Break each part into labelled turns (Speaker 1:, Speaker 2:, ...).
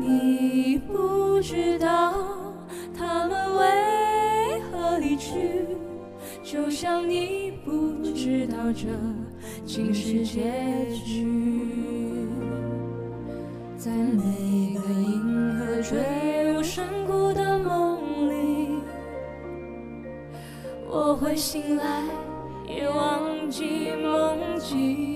Speaker 1: 你不知道他们为何离去，就像你不知道这竟是结局。在每个银河坠入深谷的梦里，我会醒来，也忘记梦境，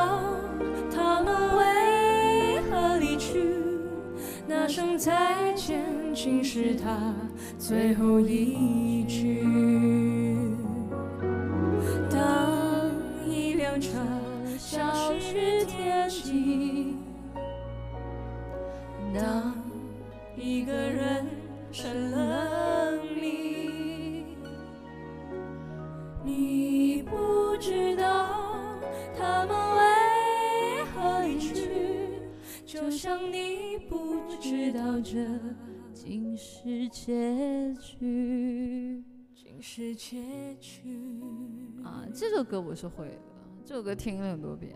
Speaker 1: 声再见竟是他最后一句。当一辆车消失天际，当一个人成了谜，你不知道就像你不知道这竟是结局，竟是结局。
Speaker 2: 啊，这首歌我是会的，这首歌听了很多遍。